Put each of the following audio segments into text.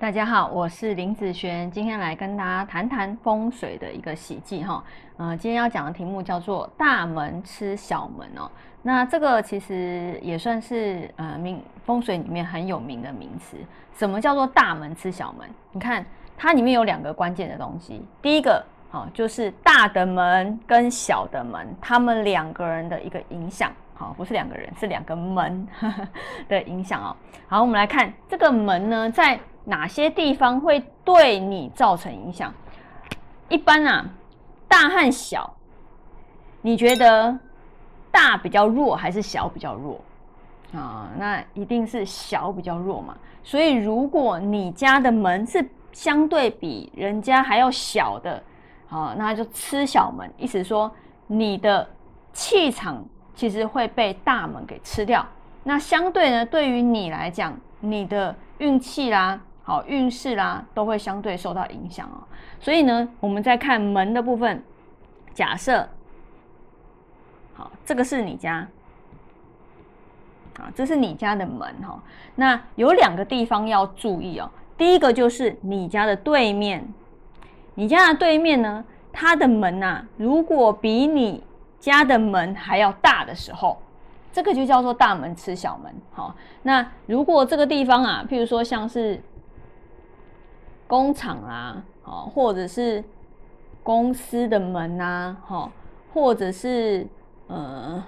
大家好，我是林子璇，今天来跟大家谈谈风水的一个喜忌哈。嗯，今天要讲的题目叫做“大门吃小门”哦。那这个其实也算是呃名风水里面很有名的名词。什么叫做大门吃小门？你看它里面有两个关键的东西。第一个，好，就是大的门跟小的门，他们两个人的一个影响。好，不是两个人，是两个门的影响哦。好，我们来看这个门呢，在哪些地方会对你造成影响？一般啊，大和小，你觉得大比较弱还是小比较弱啊？那一定是小比较弱嘛。所以如果你家的门是相对比人家还要小的，啊，那就吃小门，意思说你的气场。其实会被大门给吃掉。那相对呢，对于你来讲，你的运气啦、好运势啦，都会相对受到影响哦。所以呢，我们在看门的部分，假设，好，这个是你家，啊，这是你家的门哈。那有两个地方要注意哦。第一个就是你家的对面，你家的对面呢，它的门呐，如果比你家的门还要大的时候，这个就叫做大门吃小门。好，那如果这个地方啊，譬如说像是工厂啊，哦，或者是公司的门啊，哈，或者是呃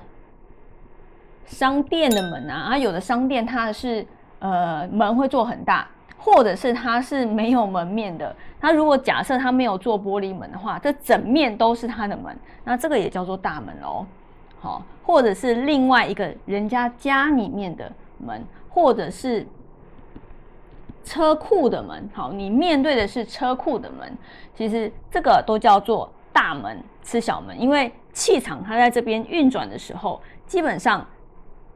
商店的门啊，啊，有的商店它是呃门会做很大。或者是它是没有门面的，它如果假设它没有做玻璃门的话，这整面都是它的门，那这个也叫做大门哦。好，或者是另外一个人家家里面的门，或者是车库的门。好，你面对的是车库的门，其实这个都叫做大门吃小门，因为气场它在这边运转的时候，基本上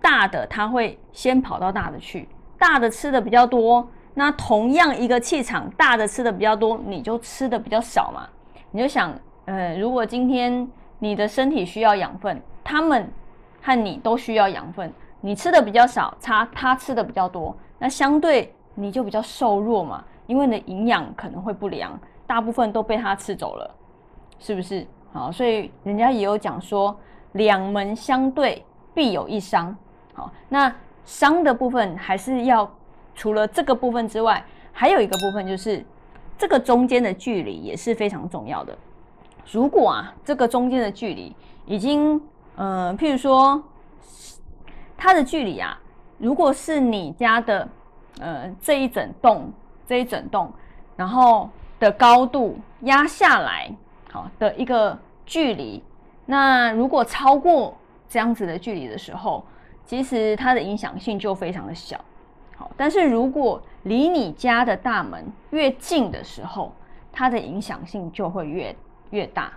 大的它会先跑到大的去，大的吃的比较多。那同样一个气场大的吃的比较多，你就吃的比较少嘛？你就想，呃，如果今天你的身体需要养分，他们和你都需要养分，你吃的比较少，他他吃的比较多，那相对你就比较瘦弱嘛，因为你的营养可能会不良，大部分都被他吃走了，是不是？好，所以人家也有讲说，两门相对必有一伤。好，那伤的部分还是要。除了这个部分之外，还有一个部分就是这个中间的距离也是非常重要的。如果啊，这个中间的距离已经，呃，譬如说它的距离啊，如果是你家的，呃，这一整栋这一整栋，然后的高度压下来，好的一个距离，那如果超过这样子的距离的时候，其实它的影响性就非常的小。好，但是如果离你家的大门越近的时候，它的影响性就会越越大。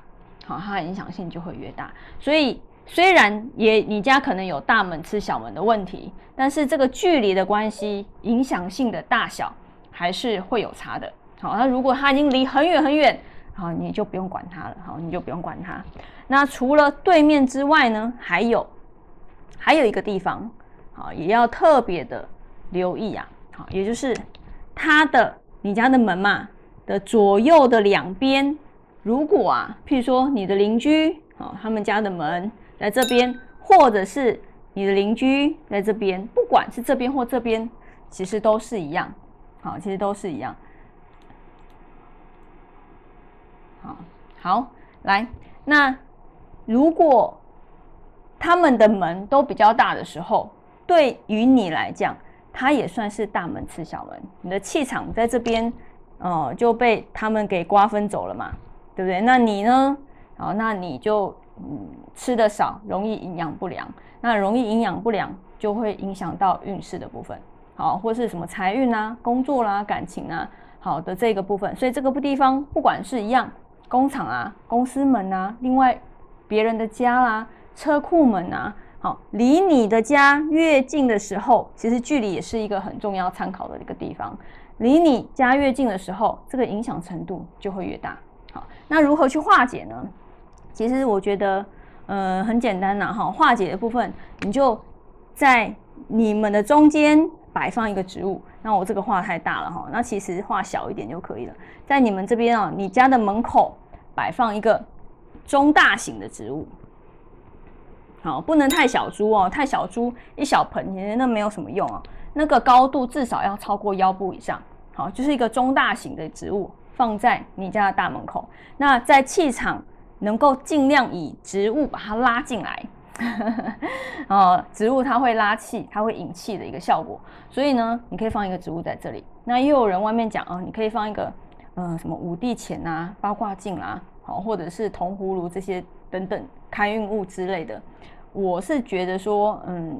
好，它的影响性就会越大。所以虽然也你家可能有大门吃小门的问题，但是这个距离的关系，影响性的大小还是会有差的。好，那如果它已经离很远很远，好，你就不用管它了。好，你就不用管它。那除了对面之外呢，还有还有一个地方，好，也要特别的。留意啊，好，也就是它的你家的门嘛的左右的两边，如果啊，譬如说你的邻居好，他们家的门在这边，或者是你的邻居在这边，不管是这边或这边，其实都是一样，好，其实都是一样。好，好，来，那如果他们的门都比较大的时候，对于你来讲。它也算是大门吃小门，你的气场在这边，哦，就被他们给瓜分走了嘛，对不对？那你呢？哦，那你就嗯吃的少，容易营养不良。那容易营养不良，就会影响到运势的部分，好，或是什么财运啊、工作啦、感情啊，好的这个部分。所以这个地方，不管是一样工厂啊、公司门啊，另外别人的家啦、车库门啊。好，离你的家越近的时候，其实距离也是一个很重要参考的一个地方。离你家越近的时候，这个影响程度就会越大。好，那如何去化解呢？其实我觉得，呃，很简单呐。哈，化解的部分，你就在你们的中间摆放一个植物。那我这个画太大了哈，那其实画小一点就可以了。在你们这边啊，你家的门口摆放一个中大型的植物，好，不能太小株哦，太小株一小盆其实那没有什么用啊。那个高度至少要超过腰部以上，好，就是一个中大型的植物放在你家的大门口。那在气场能够尽量以植物把它拉进来。哦，植物它会拉气，它会引气的一个效果，所以呢，你可以放一个植物在这里。那又有人外面讲啊，你可以放一个，嗯，什么五帝钱啊、八卦镜啊，好，或者是铜葫芦这些等等开运物之类的。我是觉得说，嗯，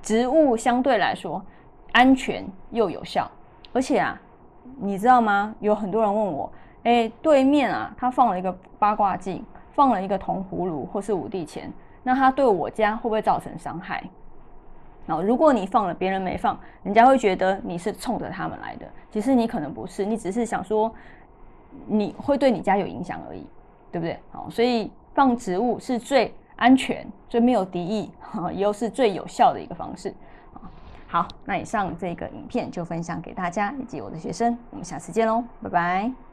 植物相对来说安全又有效，而且啊，你知道吗？有很多人问我，哎，对面啊，他放了一个八卦镜，放了一个铜葫芦或是五帝钱。那它对我家会不会造成伤害？哦，如果你放了，别人没放，人家会觉得你是冲着他们来的。其实你可能不是，你只是想说你会对你家有影响而已，对不对？好，所以放植物是最安全、最没有敌意，又是最有效的一个方式。好，那以上这个影片就分享给大家以及我的学生，我们下次见喽，拜拜。